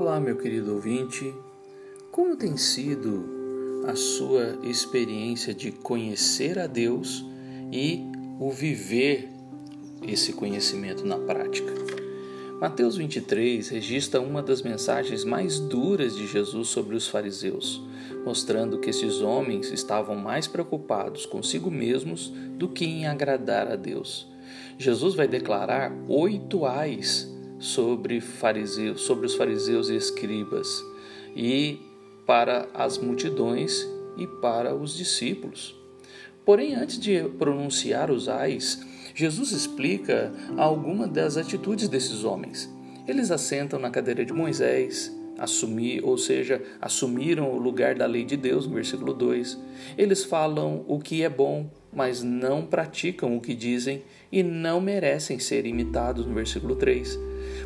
Olá, meu querido ouvinte. Como tem sido a sua experiência de conhecer a Deus e o viver esse conhecimento na prática? Mateus 23 registra uma das mensagens mais duras de Jesus sobre os fariseus, mostrando que esses homens estavam mais preocupados consigo mesmos do que em agradar a Deus. Jesus vai declarar oito ais sobre fariseus, sobre os fariseus e escribas, e para as multidões e para os discípulos. Porém, antes de pronunciar os ais, Jesus explica alguma das atitudes desses homens. Eles assentam na cadeira de Moisés, assumir, ou seja, assumiram o lugar da lei de Deus, versículo 2. Eles falam o que é bom, mas não praticam o que dizem e não merecem ser imitados, no versículo 3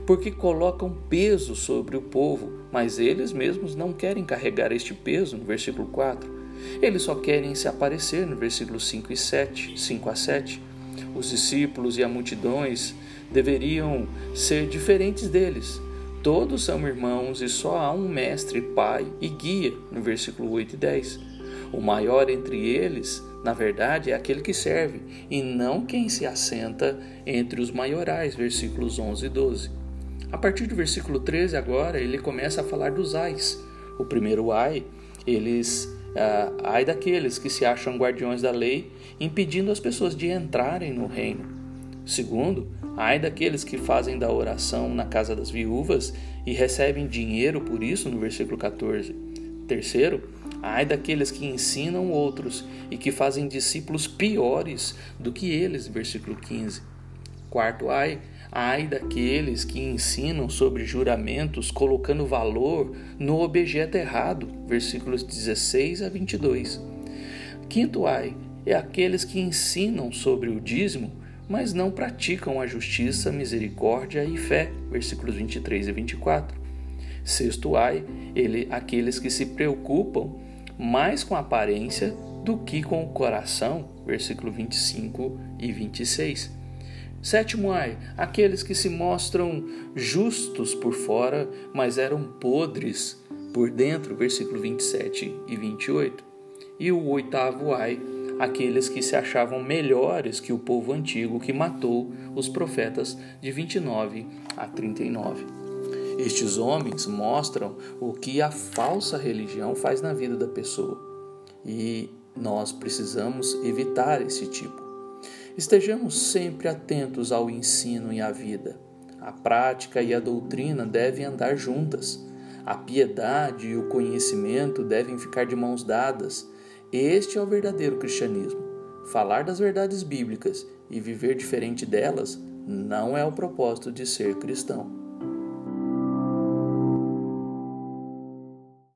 porque colocam peso sobre o povo, mas eles mesmos não querem carregar este peso, no versículo 4. Eles só querem se aparecer, no versículo 5 e 7, 5 a 7. Os discípulos e as multidões deveriam ser diferentes deles. Todos são irmãos e só há um mestre, pai e guia, no versículo 8 e 10. O maior entre eles, na verdade, é aquele que serve, e não quem se assenta entre os maiorais, versículos 11 e 12. A partir do versículo 13 agora, ele começa a falar dos ais. O primeiro ai, eles uh, ai daqueles que se acham guardiões da lei, impedindo as pessoas de entrarem no reino. Segundo, ai daqueles que fazem da oração na casa das viúvas e recebem dinheiro por isso, no versículo 14. Terceiro, ai daqueles que ensinam outros e que fazem discípulos piores do que eles, versículo 15. Quarto ai Ai daqueles que ensinam sobre juramentos colocando valor no objeto errado. Versículos 16 a 22. Quinto ai é aqueles que ensinam sobre o dízimo, mas não praticam a justiça, misericórdia e fé. Versículos 23 e 24. Sexto ai, ele aqueles que se preocupam mais com a aparência do que com o coração. Versículo 25 e 26. Sétimo ai, aqueles que se mostram justos por fora, mas eram podres por dentro, versículo 27 e 28. E o oitavo ai, aqueles que se achavam melhores que o povo antigo que matou os profetas de 29 a 39. Estes homens mostram o que a falsa religião faz na vida da pessoa. E nós precisamos evitar esse tipo. Estejamos sempre atentos ao ensino e à vida. A prática e a doutrina devem andar juntas. A piedade e o conhecimento devem ficar de mãos dadas. Este é o verdadeiro cristianismo. Falar das verdades bíblicas e viver diferente delas não é o propósito de ser cristão.